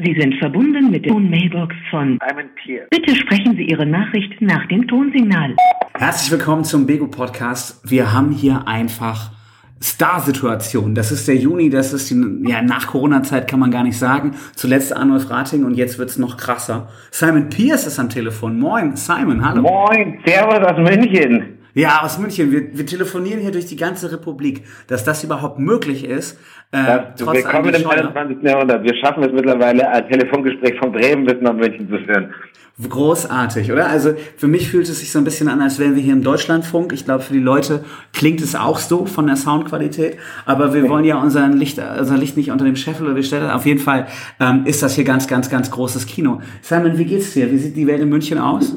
Sie sind verbunden mit der Mailbox von Simon Pierce. Bitte sprechen Sie Ihre Nachricht nach dem Tonsignal. Herzlich willkommen zum Bego Podcast. Wir haben hier einfach Star-Situation. Das ist der Juni, das ist die, ja, nach Corona-Zeit kann man gar nicht sagen. Zuletzt Arnulf Rating und jetzt wird's noch krasser. Simon Pierce ist am Telefon. Moin, Simon, hallo. Moin, Servus aus München. Ja, aus München. Wir, wir telefonieren hier durch die ganze Republik. Dass das überhaupt möglich ist, äh, trotz willkommen allem im 21. Jahrhundert. Wir schaffen es mittlerweile, ein Telefongespräch von Bremen bis nach München zu führen. Großartig, oder? Also für mich fühlt es sich so ein bisschen an, als wären wir hier im Deutschlandfunk. Ich glaube, für die Leute klingt es auch so von der Soundqualität. Aber wir wollen ja unser Licht, unser Licht nicht unter dem Scheffel oder steht das? Auf jeden Fall ähm, ist das hier ganz, ganz, ganz großes Kino. Simon, wie geht's dir? Wie sieht die Welt in München aus?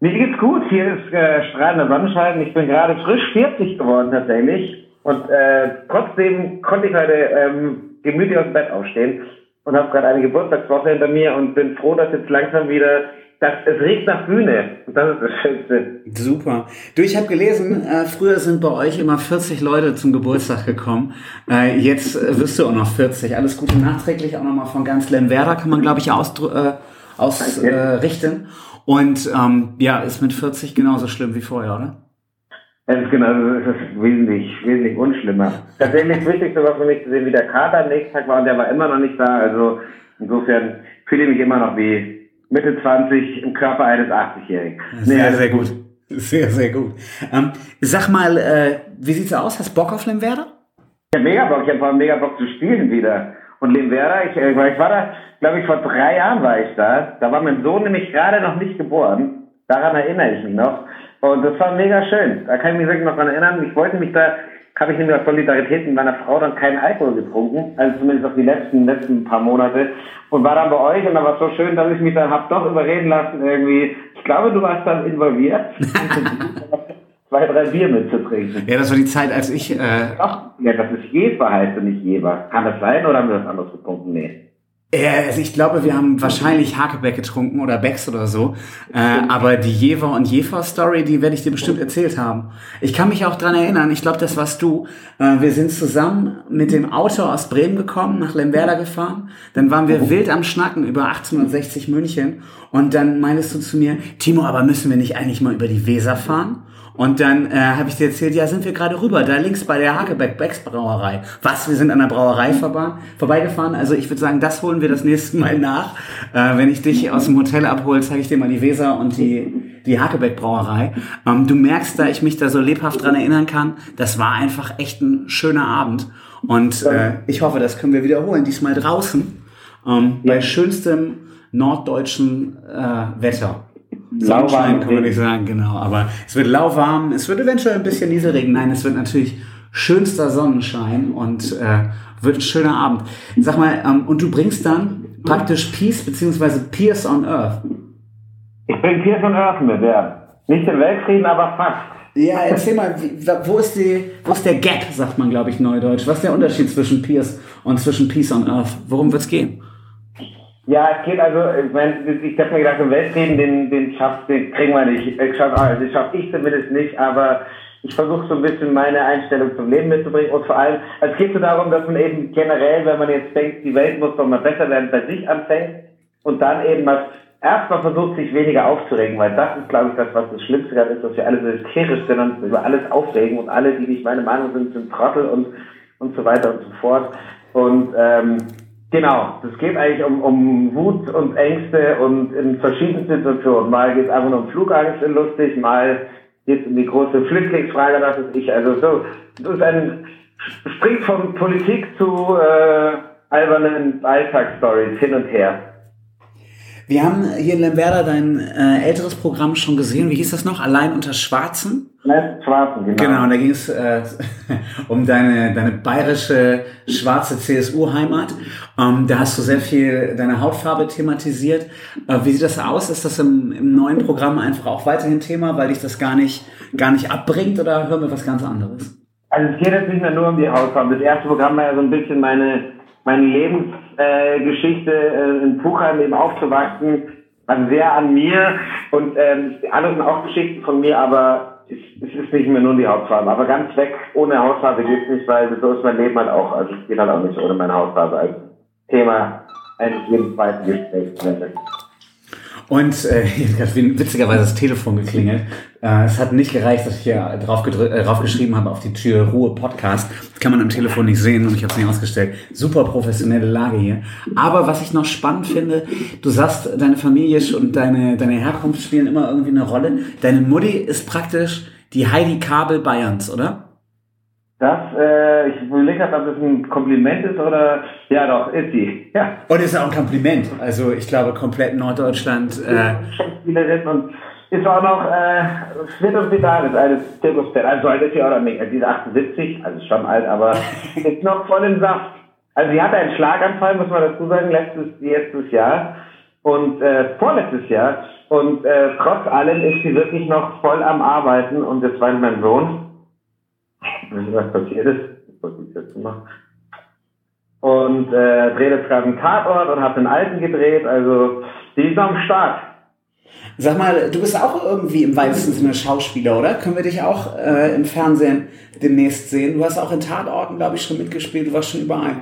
Mir geht's gut. Hier ist äh, strahlender Sonnenschein. Ich bin gerade frisch 40 geworden tatsächlich. Und äh, trotzdem konnte ich heute ähm, gemütlich aus dem Bett aufstehen und habe gerade eine Geburtstagswoche hinter mir und bin froh, dass jetzt langsam wieder das, es riecht nach Bühne. Und das ist das Schönste. Super. Du, ich habe gelesen, äh, früher sind bei euch immer 40 Leute zum Geburtstag gekommen. Äh, jetzt äh, wirst du auch noch 40. Alles Gute nachträglich auch nochmal von ganz Lemwerder kann man, glaube ich, ausrichten. Äh, aus, äh, richten. Und ähm, ja, ist mit 40 genauso schlimm wie vorher, oder? Das ist genau, das ist wesentlich, wesentlich unschlimmer. Tatsächlich das Wichtigste war für mich zu sehen, wie der Kater am nächsten Tag war und der war immer noch nicht da. Also insofern fühle ich mich immer noch wie Mitte 20 im Körper eines 80-Jährigen. Sehr, alles sehr gut. Sehr, sehr gut. Ähm, sag mal, äh, wie sieht's aus? Hast Bock auf Lemwerder? Ich hab mega Bock, ich habe mega Bock zu spielen wieder. Und Limwerder, ich, äh, ich war da, glaube ich, vor drei Jahren war ich da. Da war mein Sohn nämlich gerade noch nicht geboren. Daran erinnere ich mich noch. Und das war mega schön. Da kann ich mich wirklich noch dran erinnern. Ich wollte mich da, habe ich nämlich aus Solidarität mit meiner Frau dann keinen Alkohol getrunken. Also zumindest auf die letzten, letzten paar Monate. Und war dann bei euch und da war es so schön, dass ich mich dann hab doch überreden lassen irgendwie. Ich glaube, du warst dann involviert. zwei, drei Bier mitzutrinken. Ja, das war die Zeit, als ich. Äh, Ach, ja, das ist Jever heißt und nicht Jever. Kann das sein oder haben wir das anderes getrunken? Nee. äh, also ich glaube, wir haben wahrscheinlich Hakebeck getrunken oder Becks oder so. Äh, aber die Jever und Jefer Story, die werde ich dir bestimmt erzählt haben. Ich kann mich auch dran erinnern, ich glaube, das warst du. Äh, wir sind zusammen mit dem Auto aus Bremen gekommen, nach Lemwerder gefahren. Dann waren wir wild am Schnacken über 1860 München. Und dann meintest du zu mir, Timo, aber müssen wir nicht eigentlich mal über die Weser fahren? Und dann äh, habe ich dir erzählt, ja, sind wir gerade rüber, da links bei der Hagebeck Becks Brauerei. Was, wir sind an der Brauerei vorba- vorbeigefahren? Also ich würde sagen, das holen wir das nächste Mal nach. Äh, wenn ich dich aus dem Hotel abhole, zeige ich dir mal die Weser und die, die Hagebeck Brauerei. Ähm, du merkst, da ich mich da so lebhaft dran erinnern kann, das war einfach echt ein schöner Abend. Und äh, ich hoffe, das können wir wiederholen, diesmal draußen, ähm, bei schönstem norddeutschen äh, Wetter. Sonnenschein Lauwarm kann man nicht sagen, genau. Aber es wird lauwarm, es wird eventuell ein bisschen Nieselregen. Nein, es wird natürlich schönster Sonnenschein und äh, wird ein schöner Abend. Sag mal, ähm, und du bringst dann praktisch Peace beziehungsweise Pierce on Earth. Ich bringe Tears on Earth mit, ja. Nicht den Weltfrieden, aber fast. Ja, erzähl mal, wie, wo ist die, wo ist der Gap, sagt man, glaube ich, neudeutsch. Was ist der Unterschied zwischen Pierce und zwischen Peace on Earth? Worum wird's gehen? Ja, es geht also, ich meine, ich habe mir gedacht, den Weltfrieden, den, den schafft, den kriegen wir nicht. Ich schaff, also schaff ich zumindest nicht, aber ich versuche so ein bisschen meine Einstellung zum Leben mitzubringen und vor allem, es geht so darum, dass man eben generell, wenn man jetzt denkt, die Welt muss doch mal besser werden, bei sich anfängt und dann eben mal erstmal versucht, sich weniger aufzuregen, weil das ist, glaube ich, das, was das Schlimmste gerade ist, dass wir alle so hysterisch sind und über alles aufregen und alle, die nicht meine Meinung sind, sind Trottel und, und so weiter und so fort. Und ähm, genau, das geht eigentlich um, um Wut und Ängste und in verschiedenen Situationen. Mal geht es einfach nur um Flugangst in lustig, mal geht es um die große Flüchtlingsfrage, das ist ich. Also so, das ist ein springt von Politik zu äh, albernen Alltagsstories hin und her. Wir haben hier in Lemwerder dein äh, älteres Programm schon gesehen. Wie hieß das noch? Allein unter Schwarzen? Ne? Schwarzen, genau. Genau, und da ging es äh, um deine, deine bayerische schwarze CSU-Heimat. Ähm, da hast du sehr viel deine Hautfarbe thematisiert. Äh, wie sieht das aus? Ist das im, im neuen Programm einfach auch weiterhin Thema, weil dich das gar nicht, gar nicht abbringt oder hören wir was ganz anderes? Also es geht jetzt nicht mehr nur um die Hautfarbe. Das erste Programm war ja so ein bisschen meine, meine Lebensgeschichte äh, in Puchheim eben aufzuwachsen. Also sehr an mir und ähm, alles sind auch Geschichten von mir, aber es, es ist nicht mehr nur die Hautfarbe. Aber ganz weg ohne Hautfarbe geht's nicht, weil so ist mein Leben halt auch. Also es geht halt auch nicht ohne meine Hautfarbe als Thema eigentlich jedem zweiten Gespräch zumindest. Und äh, jetzt hat witzigerweise das Telefon geklingelt. Äh, es hat nicht gereicht, dass ich hier drauf, äh, drauf geschrieben habe auf die Tür Ruhe Podcast. Das kann man am Telefon nicht sehen und ich habe es nicht ausgestellt. Super professionelle Lage hier. Aber was ich noch spannend finde, du sagst, deine Familie und deine, deine Herkunft spielen immer irgendwie eine Rolle. Deine Mutti ist praktisch die Heidi Kabel Bayerns, oder? Das, äh, ich überlege gerade, ob das ein Kompliment ist oder, ja doch, ist sie, ja. Und ist auch ein Kompliment. Also ich glaube, komplett Norddeutschland. Äh, Schauspielerin und ist auch noch, äh, wird und Vitalis, eines Zirkuspferd. Also so alt ist sie auch noch nicht. Also die ist 78, also schon alt, aber ist noch voll im Saft. Also sie hatte einen Schlaganfall, muss man dazu sagen, letztes, letztes Jahr und äh, vorletztes Jahr. Und äh, trotz allem ist sie wirklich noch voll am Arbeiten und das war mein Sohn was passiert ist. Wollte ich jetzt machen. Und äh, dreht jetzt gerade einen Tatort und hat den alten gedreht, also die ist am Start. Sag mal, du bist auch irgendwie im weitesten Sinne Schauspieler, oder? Können wir dich auch äh, im Fernsehen demnächst sehen? Du hast auch in Tatorten, glaube ich, schon mitgespielt, du warst schon überall.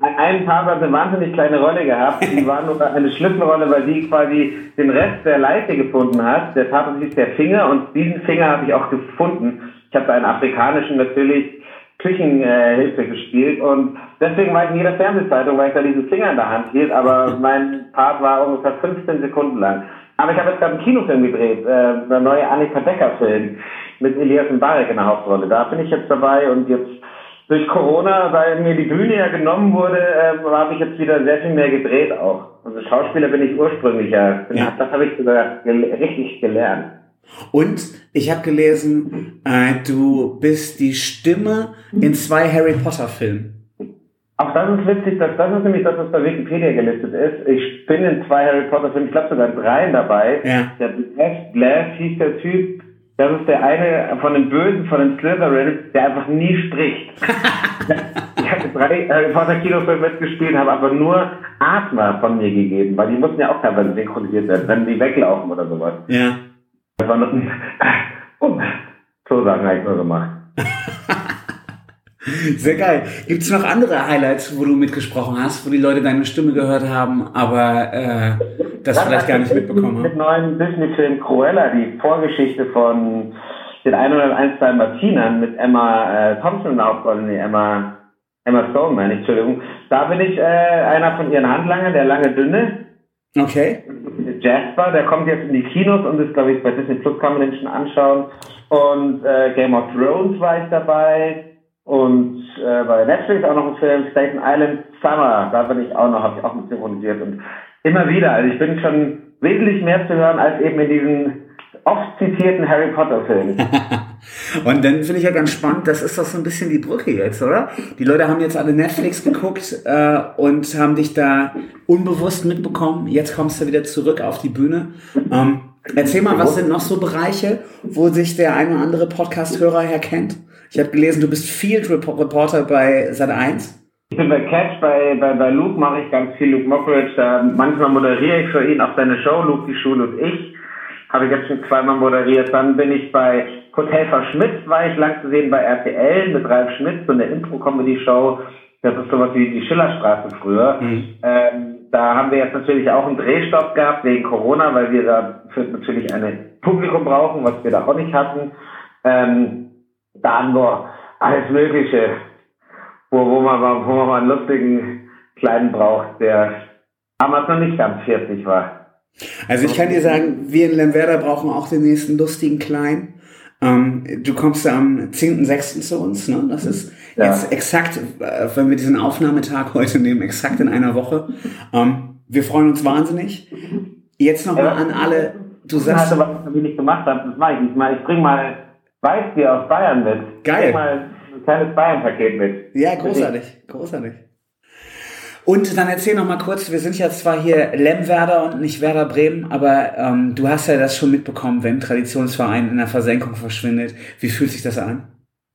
Einen Tag hat eine wahnsinnig kleine Rolle gehabt. Die war nur eine Schlüsselrolle, weil die quasi den Rest der Leiche gefunden hat. Der Tatort hieß der Finger und diesen Finger habe ich auch gefunden. Ich habe einen afrikanischen natürlich Küchenhilfe äh, gespielt und deswegen war ich in jeder Fernsehzeitung, weil ich da diesen Finger in der Hand hielt, aber mein Part war ungefähr 15 Sekunden lang. Aber ich habe jetzt gerade einen Kinofilm gedreht, äh, der neue Annika Becker-Film mit Elias Mbarek in der Hauptrolle. Da bin ich jetzt dabei und jetzt durch Corona, weil mir die Bühne ja genommen wurde, äh, habe ich jetzt wieder sehr viel mehr gedreht auch. Also Schauspieler bin ich ursprünglich ja. ja. Das habe ich sogar gel richtig gelernt. Und ich habe gelesen, äh, du bist die Stimme in zwei Harry Potter Filmen. Auch das ist witzig, dass das ist nämlich das, was bei Wikipedia gelistet ist. Ich bin in zwei Harry Potter Filmen, ich glaube sogar dreien dabei. Ja. Der Glass, Glass hieß der Typ, das ist der eine von den Bösen, von den Slytherin, der einfach nie spricht. ich hatte drei Harry Potter Kinofilme mitgespielt, habe aber nur Atma von mir gegeben, weil die mussten ja auch teilweise synchronisiert werden, wenn die weglaufen oder sowas. Ja. Das war ein, oh, so Sachen habe ich nur gemacht. Sehr geil. Gibt es noch andere Highlights, wo du mitgesprochen hast, wo die Leute deine Stimme gehört haben, aber äh, das ja, vielleicht gar nicht mitbekommen haben? Mit neuen Disney-Film Cruella, die Vorgeschichte von den 101 Dalmatinern mit Emma äh, Thompson Hauptrolle, nee, Emma, Emma Stone, meine ich, Entschuldigung. Da bin ich äh, einer von ihren Handlangern, der lange Dünne. Okay. Jasper, der kommt jetzt in die Kinos und ist, glaube ich, bei Disney Plus kann man den schon anschauen. Und äh, Game of Thrones war ich dabei. Und äh, bei Netflix auch noch ein Film, Staten Island Summer, da bin ich auch noch, habe ich auch mit synchronisiert. Und immer wieder, also ich bin schon wesentlich mehr zu hören als eben in diesen oft zitierten Harry Potter Filmen. und dann finde ich ja ganz spannend, das ist doch so ein bisschen die Brücke jetzt, oder? Die Leute haben jetzt alle Netflix geguckt äh, und haben dich da unbewusst mitbekommen. Jetzt kommst du wieder zurück auf die Bühne. Ähm, erzähl mal, was sind noch so Bereiche, wo sich der ein oder andere Podcast-Hörer herkennt? Ich habe gelesen, du bist Field Reporter bei Sat1. Ich bin bei Catch, bei, bei, bei Luke mache ich ganz viel, Luke Mockridge, da manchmal moderiere ich für ihn auch seine Show, Luke, die Schule und ich. Habe ich jetzt schon zweimal moderiert. Dann bin ich bei Hotel Schmidt, war ich lang zu sehen bei RTL mit Ralf Schmidt, so eine Intro-Comedy-Show. Das ist sowas wie die Schillerstraße früher. Mhm. Ähm, da haben wir jetzt natürlich auch einen Drehstopp gehabt wegen Corona, weil wir dafür natürlich ein Publikum brauchen, was wir da auch nicht hatten. Ähm, dann nur alles Mögliche, wo, wo, man, wo man mal einen lustigen Kleinen braucht, der damals noch nicht ganz 40 war. Also ich kann dir sagen, wir in Lemwerder brauchen auch den nächsten lustigen Kleinen. Ähm, du kommst am 10.06. zu uns, ne? Das ist ja. jetzt exakt, äh, wenn wir diesen Aufnahmetag heute nehmen, exakt in einer Woche. Ähm, wir freuen uns wahnsinnig. Jetzt nochmal ja, an alle, du sagst... Also, was ich nicht gemacht habe, das mache ich nicht mal. Ich bring mal Weißbier aus Bayern mit. Geil. Ich bring mal ein kleines Bayern-Paket mit. Ja, großartig, großartig. Und dann erzähl noch mal kurz, wir sind ja zwar hier Lemwerder und nicht Werder Bremen, aber ähm, du hast ja das schon mitbekommen, wenn ein Traditionsverein in der Versenkung verschwindet. Wie fühlt sich das an?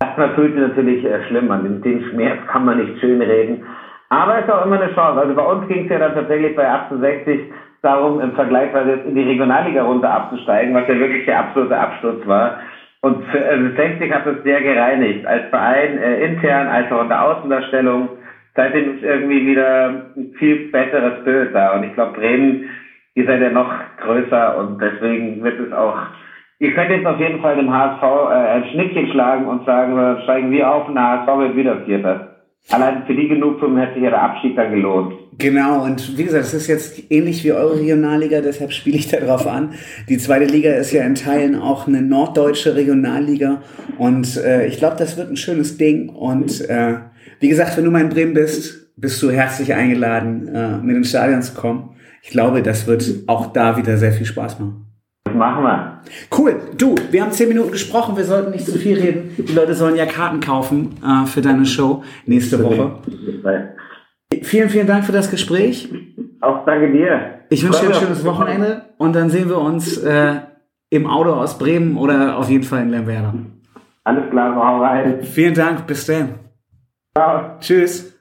Erstmal fühlt sich natürlich äh, schlimm an. Den Schmerz kann man nicht schön reden. Aber es ist auch immer eine Chance. Also bei uns ging es ja dann tatsächlich bei 68 darum, im Vergleich in die Regionalliga runter abzusteigen, was ja wirklich der absolute Absturz war. Und für, also 60 hat es sehr gereinigt, als Verein äh, intern, als auch in der Außendarstellung seitdem ist irgendwie wieder ein viel besseres Bild da. Und ich glaube, Bremen, ihr seid ja noch größer und deswegen wird es auch, ihr könnt jetzt auf jeden Fall dem HSV äh, ein Schnittchen schlagen und sagen, äh, steigen wir auf und der HSV wird wieder Vierter. Allein für die Genugtuung hätte sich ja der Abschied dann gelohnt. Genau, und wie gesagt, es ist jetzt ähnlich wie eure Regionalliga, deshalb spiele ich darauf an. Die zweite Liga ist ja in Teilen auch eine norddeutsche Regionalliga und äh, ich glaube, das wird ein schönes Ding. Und äh, wie gesagt, wenn du mal in Bremen bist, bist du herzlich eingeladen, äh, mit ins Stadion zu kommen. Ich glaube, das wird auch da wieder sehr viel Spaß machen. Das machen wir. Cool. Du, wir haben zehn Minuten gesprochen, wir sollten nicht zu viel reden. Die Leute sollen ja Karten kaufen äh, für deine Show nächste Woche. Vielen, vielen Dank für das Gespräch. Auch danke dir. Ich wünsche dir ein schönes Wochenende und dann sehen wir uns äh, im Auto aus Bremen oder auf jeden Fall in Lemwerder. Alles klar, hau rein. Vielen Dank, bis dann. Ciao. Tschüss.